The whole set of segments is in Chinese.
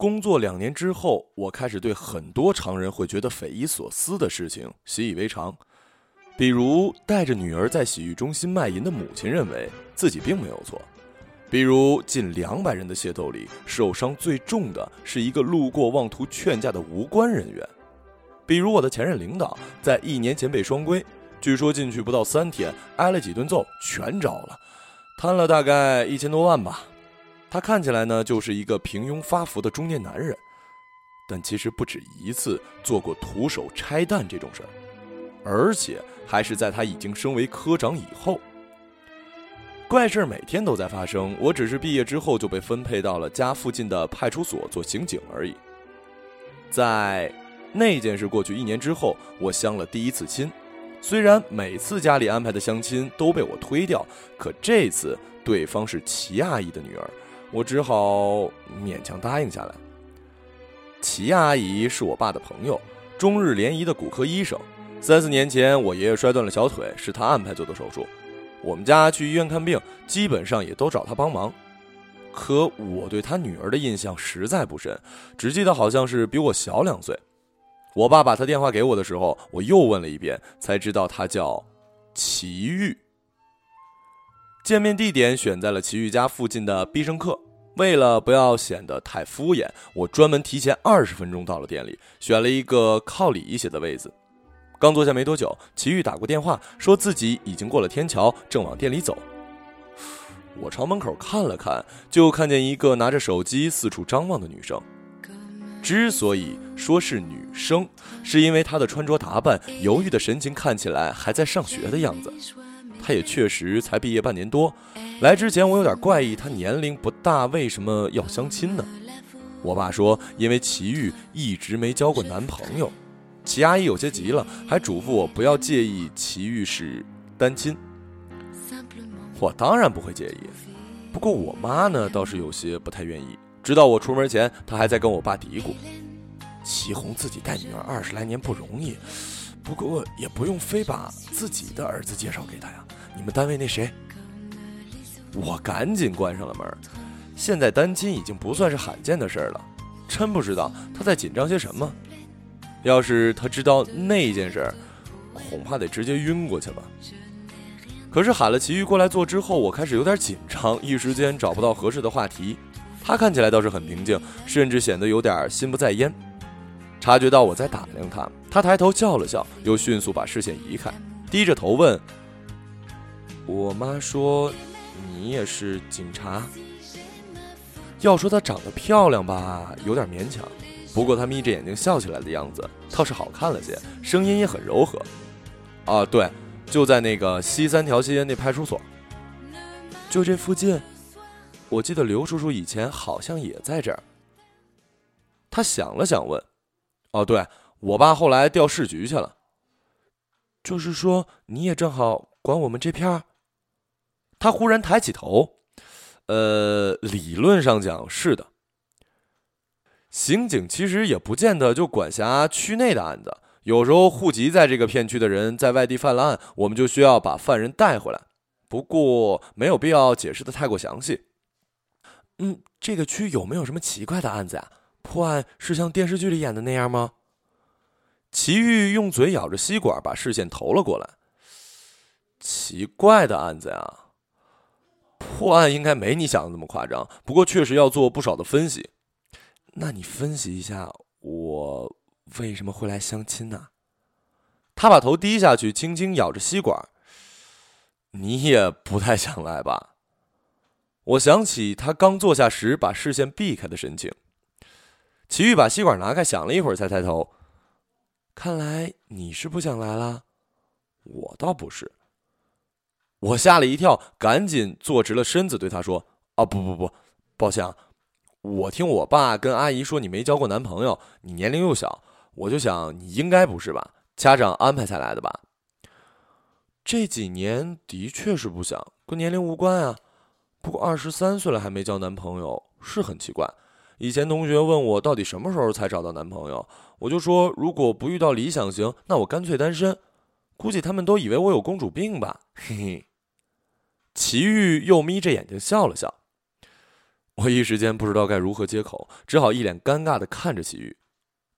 工作两年之后，我开始对很多常人会觉得匪夷所思的事情习以为常，比如带着女儿在洗浴中心卖淫的母亲认为自己并没有错。比如，近两百人的械斗里，受伤最重的是一个路过妄图劝架的无关人员；比如，我的前任领导在一年前被双规，据说进去不到三天，挨了几顿揍，全招了，贪了大概一千多万吧。他看起来呢，就是一个平庸发福的中年男人，但其实不止一次做过徒手拆弹这种事儿，而且还是在他已经升为科长以后。怪事儿每天都在发生，我只是毕业之后就被分配到了家附近的派出所做刑警而已。在那件事过去一年之后，我相了第一次亲，虽然每次家里安排的相亲都被我推掉，可这次对方是齐阿姨的女儿，我只好勉强答应下来。齐阿姨是我爸的朋友，中日联谊的骨科医生。三四年前我爷爷摔断了小腿，是他安排做的手术。我们家去医院看病，基本上也都找他帮忙。可我对他女儿的印象实在不深，只记得好像是比我小两岁。我爸把他电话给我的时候，我又问了一遍，才知道他叫齐玉。见面地点选在了齐玉家附近的必胜客。为了不要显得太敷衍，我专门提前二十分钟到了店里，选了一个靠里一些的位子。刚坐下没多久，齐玉打过电话，说自己已经过了天桥，正往店里走。我朝门口看了看，就看见一个拿着手机四处张望的女生。之所以说是女生，是因为她的穿着打扮、犹豫的神情看起来还在上学的样子。她也确实才毕业半年多。来之前我有点怪异，她年龄不大，为什么要相亲呢？我爸说，因为齐玉一直没交过男朋友。齐阿姨有些急了，还嘱咐我不要介意齐玉是单亲。我当然不会介意，不过我妈呢倒是有些不太愿意。直到我出门前，她还在跟我爸嘀咕：“齐红自己带女儿二十来年不容易，不过也不用非把自己的儿子介绍给她呀。你们单位那谁？”我赶紧关上了门。现在单亲已经不算是罕见的事儿了，真不知道他在紧张些什么。要是他知道那件事儿，恐怕得直接晕过去了。可是喊了齐豫过来坐之后，我开始有点紧张，一时间找不到合适的话题。他看起来倒是很平静，甚至显得有点心不在焉。察觉到我在打量他，他抬头笑了笑，又迅速把视线移开，低着头问：“我妈说，你也是警察？要说她长得漂亮吧，有点勉强。”不过她眯着眼睛笑起来的样子倒是好看了些，声音也很柔和。啊，对，就在那个西三条街那派出所，就这附近。我记得刘叔叔以前好像也在这儿。他想了想问：“哦，对我爸后来调市局去了。就是说你也正好管我们这片儿？”他忽然抬起头：“呃，理论上讲是的。”刑警其实也不见得就管辖区内的案子，有时候户籍在这个片区的人在外地犯了案，我们就需要把犯人带回来。不过没有必要解释的太过详细。嗯，这个区有没有什么奇怪的案子呀？破案是像电视剧里演的那样吗？齐豫用嘴咬着吸管，把视线投了过来。奇怪的案子呀，破案应该没你想的那么夸张，不过确实要做不少的分析。那你分析一下，我为什么会来相亲呢？他把头低下去，轻轻咬着吸管。你也不太想来吧？我想起他刚坐下时把视线避开的神情。齐豫把吸管拿开，想了一会儿，才抬头。看来你是不想来了，我倒不是。我吓了一跳，赶紧坐直了身子，对他说：“啊，不不不，抱歉。”啊。我听我爸跟阿姨说你没交过男朋友，你年龄又小，我就想你应该不是吧？家长安排才来的吧？这几年的确是不想，跟年龄无关啊。不过二十三岁了还没交男朋友是很奇怪。以前同学问我到底什么时候才找到男朋友，我就说如果不遇到理想型，那我干脆单身。估计他们都以为我有公主病吧？嘿嘿。齐豫又眯着眼睛笑了笑。我一时间不知道该如何接口，只好一脸尴尬的看着齐豫。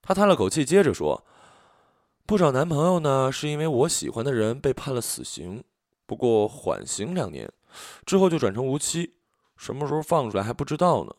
他叹了口气，接着说：“不找男朋友呢，是因为我喜欢的人被判了死刑，不过缓刑两年，之后就转成无期，什么时候放出来还不知道呢。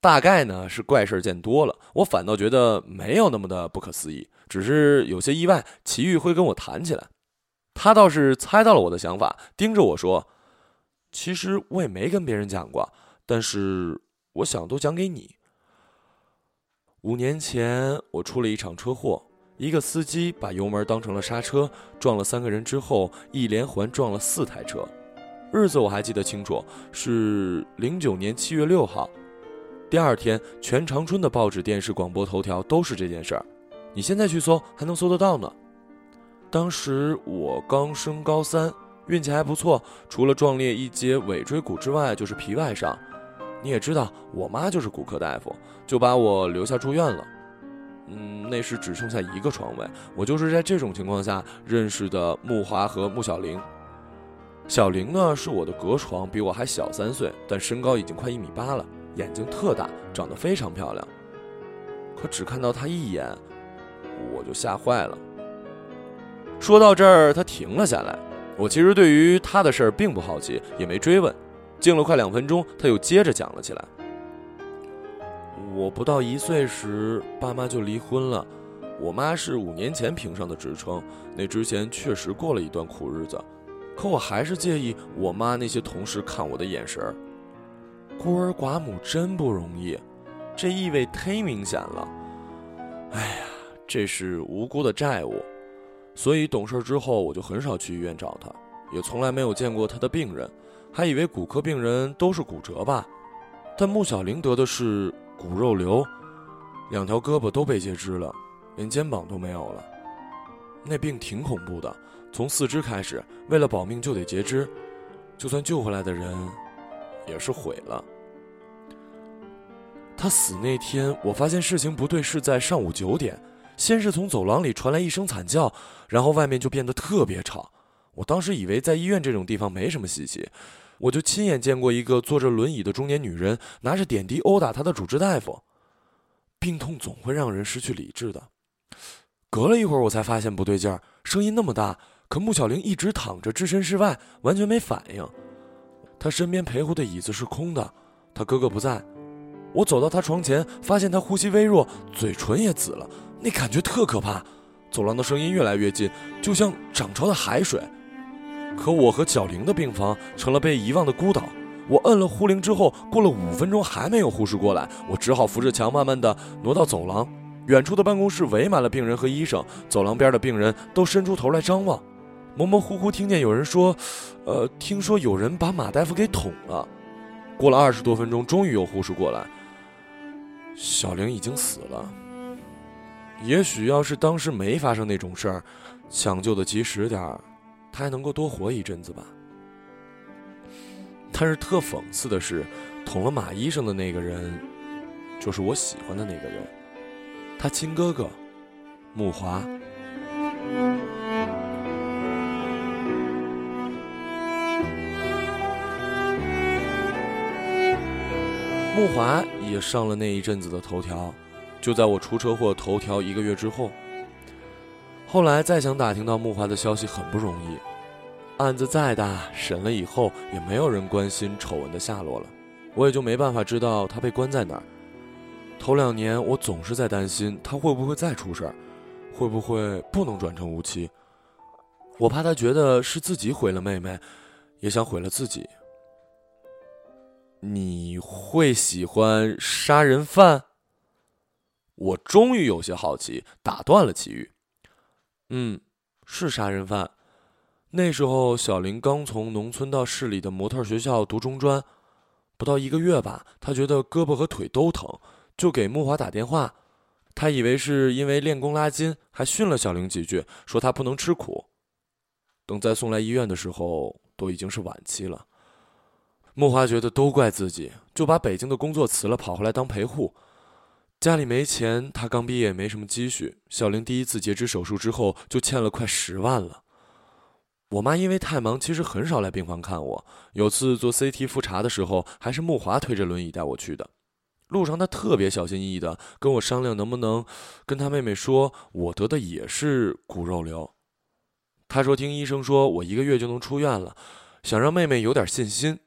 大概呢是怪事见多了，我反倒觉得没有那么的不可思议，只是有些意外，齐豫会跟我谈起来。他倒是猜到了我的想法，盯着我说。”其实我也没跟别人讲过，但是我想都讲给你。五年前我出了一场车祸，一个司机把油门当成了刹车，撞了三个人之后，一连环撞了四台车。日子我还记得清楚，是零九年七月六号。第二天，全长春的报纸、电视、广播头条都是这件事儿。你现在去搜，还能搜得到呢。当时我刚升高三。运气还不错，除了撞裂一节尾椎骨之外，就是皮外伤。你也知道，我妈就是骨科大夫，就把我留下住院了。嗯，那时只剩下一个床位，我就是在这种情况下认识的穆华和穆小玲。小玲呢是我的隔床，比我还小三岁，但身高已经快一米八了，眼睛特大，长得非常漂亮。可只看到她一眼，我就吓坏了。说到这儿，他停了下来。我其实对于他的事儿并不好奇，也没追问。静了快两分钟，他又接着讲了起来。我不到一岁时，爸妈就离婚了。我妈是五年前评上的职称，那之前确实过了一段苦日子。可我还是介意我妈那些同事看我的眼神儿。孤儿寡母真不容易，这意味忒明显了。哎呀，这是无辜的债务。所以懂事之后，我就很少去医院找他，也从来没有见过他的病人，还以为骨科病人都是骨折吧。但穆小玲得的是骨肉瘤，两条胳膊都被截肢了，连肩膀都没有了。那病挺恐怖的，从四肢开始，为了保命就得截肢，就算救回来的人，也是毁了。他死那天，我发现事情不对，是在上午九点。先是从走廊里传来一声惨叫，然后外面就变得特别吵。我当时以为在医院这种地方没什么稀奇，我就亲眼见过一个坐着轮椅的中年女人拿着点滴殴打她的主治大夫。病痛总会让人失去理智的。隔了一会儿，我才发现不对劲儿，声音那么大，可穆小玲一直躺着，置身事外，完全没反应。她身边陪护的椅子是空的，她哥哥不在。我走到她床前，发现她呼吸微弱，嘴唇也紫了。那感觉特可怕，走廊的声音越来越近，就像涨潮的海水。可我和小玲的病房成了被遗忘的孤岛。我摁了呼铃之后，过了五分钟还没有护士过来，我只好扶着墙慢慢的挪到走廊。远处的办公室围满了病人和医生，走廊边的病人都伸出头来张望。模模糊糊听见有人说：“呃，听说有人把马大夫给捅了。”过了二十多分钟，终于有护士过来。小玲已经死了。也许要是当时没发生那种事儿，抢救的及时点儿，他还能够多活一阵子吧。但是特讽刺的是，捅了马医生的那个人，就是我喜欢的那个人，他亲哥哥，慕华。慕华也上了那一阵子的头条。就在我出车祸头条一个月之后，后来再想打听到木华的消息很不容易，案子再大，审了以后也没有人关心丑闻的下落了，我也就没办法知道他被关在哪儿。头两年我总是在担心他会不会再出事儿，会不会不能转成无期，我怕他觉得是自己毁了妹妹，也想毁了自己。你会喜欢杀人犯？我终于有些好奇，打断了齐豫。嗯，是杀人犯。那时候小林刚从农村到市里的模特学校读中专，不到一个月吧，他觉得胳膊和腿都疼，就给木华打电话。他以为是因为练功拉筋，还训了小林几句，说他不能吃苦。等再送来医院的时候，都已经是晚期了。木华觉得都怪自己，就把北京的工作辞了，跑回来当陪护。家里没钱，他刚毕业，没什么积蓄。小玲第一次截肢手术之后，就欠了快十万了。我妈因为太忙，其实很少来病房看我。有次做 CT 复查的时候，还是木华推着轮椅带我去的。路上，他特别小心翼翼的跟我商量，能不能跟他妹妹说，我得的也是骨肉瘤。他说听医生说我一个月就能出院了，想让妹妹有点信心，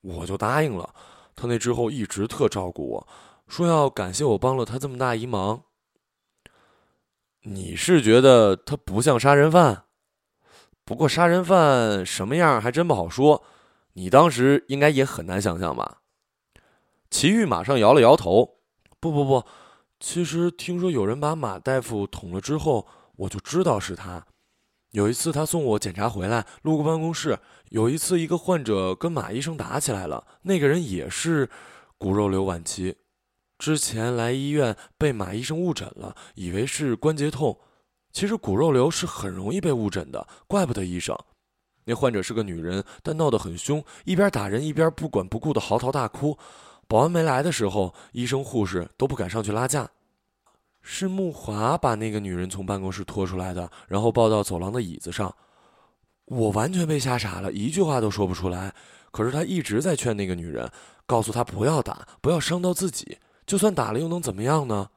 我就答应了。他那之后一直特照顾我，说要感谢我帮了他这么大一忙。你是觉得他不像杀人犯？不过杀人犯什么样还真不好说，你当时应该也很难想象吧？齐豫马上摇了摇头：“不不不，其实听说有人把马大夫捅了之后，我就知道是他。有一次他送我检查回来，路过办公室，有一次一个患者跟马医生打起来了，那个人也是骨肉瘤晚期，之前来医院被马医生误诊了，以为是关节痛，其实骨肉瘤是很容易被误诊的，怪不得医生。那患者是个女人，但闹得很凶，一边打人一边不管不顾的嚎啕大哭。”保安没来的时候，医生护士都不敢上去拉架。是木华把那个女人从办公室拖出来的，然后抱到走廊的椅子上。我完全被吓傻了，一句话都说不出来。可是他一直在劝那个女人，告诉她不要打，不要伤到自己。就算打了又能怎么样呢？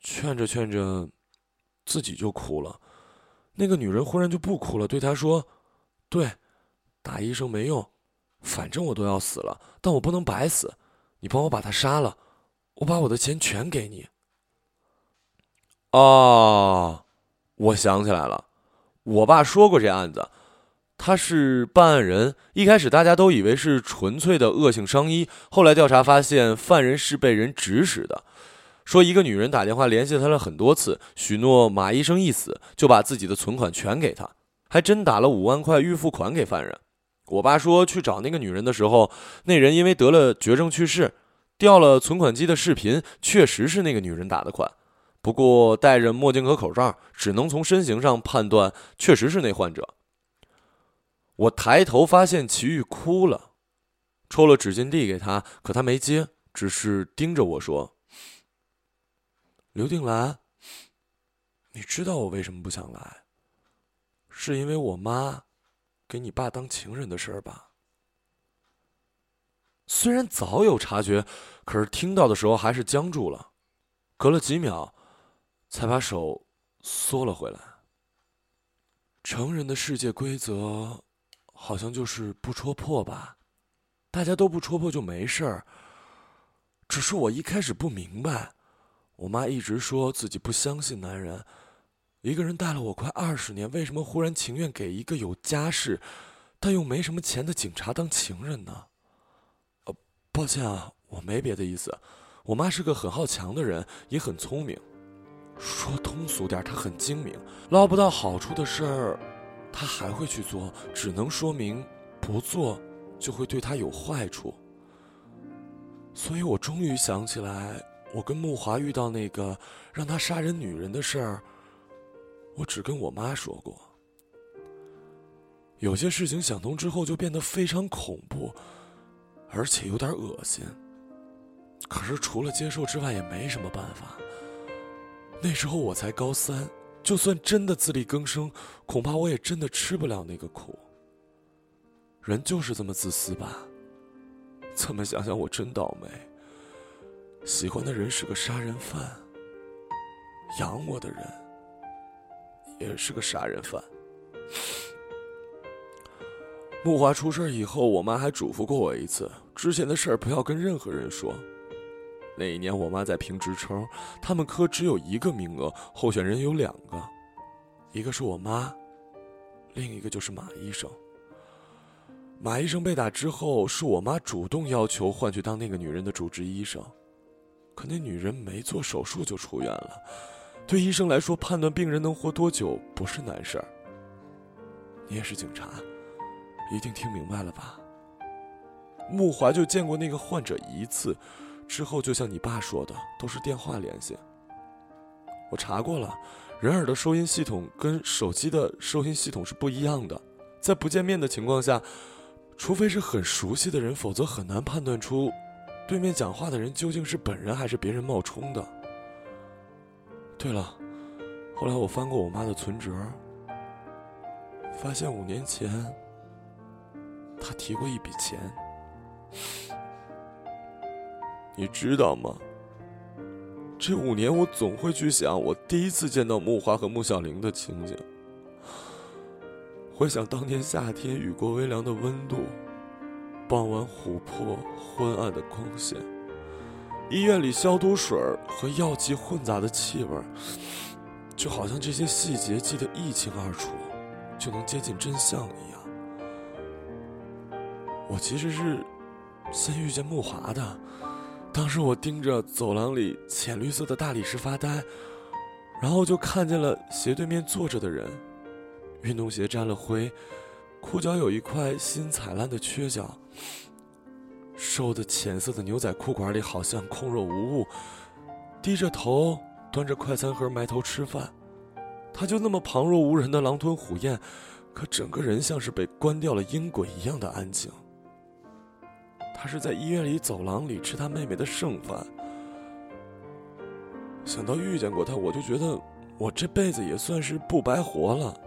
劝着劝着，自己就哭了。那个女人忽然就不哭了，对他说：“对，打医生没用，反正我都要死了，但我不能白死。”你帮我把他杀了，我把我的钱全给你。哦，我想起来了，我爸说过这案子，他是办案人。一开始大家都以为是纯粹的恶性伤医，后来调查发现犯人是被人指使的，说一个女人打电话联系他了很多次，许诺马医生一死就把自己的存款全给他，还真打了五万块预付款给犯人。我爸说去找那个女人的时候，那人因为得了绝症去世，掉了存款机的视频，确实是那个女人打的款。不过戴着墨镜和口罩，只能从身形上判断，确实是那患者。我抬头发现齐豫哭了，抽了纸巾递给他，可他没接，只是盯着我说：“刘定兰，你知道我为什么不想来？是因为我妈。”给你爸当情人的事儿吧。虽然早有察觉，可是听到的时候还是僵住了，隔了几秒，才把手缩了回来。成人的世界规则，好像就是不戳破吧？大家都不戳破就没事儿。只是我一开始不明白，我妈一直说自己不相信男人。一个人带了我快二十年，为什么忽然情愿给一个有家室，但又没什么钱的警察当情人呢？呃，抱歉啊，我没别的意思。我妈是个很好强的人，也很聪明。说通俗点，她很精明，捞不到好处的事儿，他还会去做，只能说明不做就会对他有坏处。所以我终于想起来，我跟木华遇到那个让他杀人女人的事儿。我只跟我妈说过，有些事情想通之后就变得非常恐怖，而且有点恶心。可是除了接受之外也没什么办法。那时候我才高三，就算真的自力更生，恐怕我也真的吃不了那个苦。人就是这么自私吧？这么想想我真倒霉。喜欢的人是个杀人犯，养我的人。也是个杀人犯。木华出事以后，我妈还嘱咐过我一次：之前的事儿不要跟任何人说。那一年我妈在评职称，他们科只有一个名额，候选人有两个，一个是我妈，另一个就是马医生。马医生被打之后，是我妈主动要求换去当那个女人的主治医生，可那女人没做手术就出院了。对医生来说，判断病人能活多久不是难事儿。你也是警察，一定听明白了吧？木华就见过那个患者一次，之后就像你爸说的，都是电话联系。我查过了，人耳的收音系统跟手机的收音系统是不一样的，在不见面的情况下，除非是很熟悉的人，否则很难判断出对面讲话的人究竟是本人还是别人冒充的。对了，后来我翻过我妈的存折，发现五年前她提过一笔钱，你知道吗？这五年我总会去想我第一次见到木花和穆小玲的情景，回想当年夏天雨过微凉的温度，傍晚琥珀昏暗的光线，医院里消毒水和药剂混杂的气味，就好像这些细节记得一清二楚，就能接近真相一样。我其实是先遇见木华的。当时我盯着走廊里浅绿色的大理石发呆，然后就看见了斜对面坐着的人，运动鞋沾了灰，裤脚有一块新踩烂的缺角，瘦的浅色的牛仔裤管里好像空若无物，低着头端着快餐盒埋头吃饭，他就那么旁若无人的狼吞虎咽，可整个人像是被关掉了音轨一样的安静。他是在医院里走廊里吃他妹妹的剩饭。想到遇见过他，我就觉得我这辈子也算是不白活了。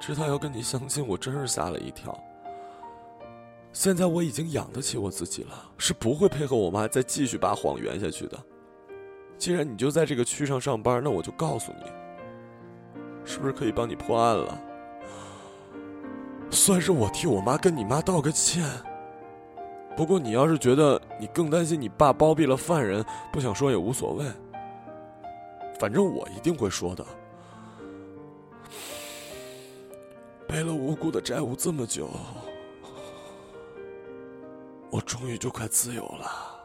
知道要跟你相亲，我真是吓了一跳。现在我已经养得起我自己了，是不会配合我妈再继续把谎圆下去的。既然你就在这个区上上班，那我就告诉你，是不是可以帮你破案了？算是我替我妈跟你妈道个歉。不过你要是觉得你更担心你爸包庇了犯人，不想说也无所谓。反正我一定会说的。背了无辜的债务这么久，我终于就快自由了。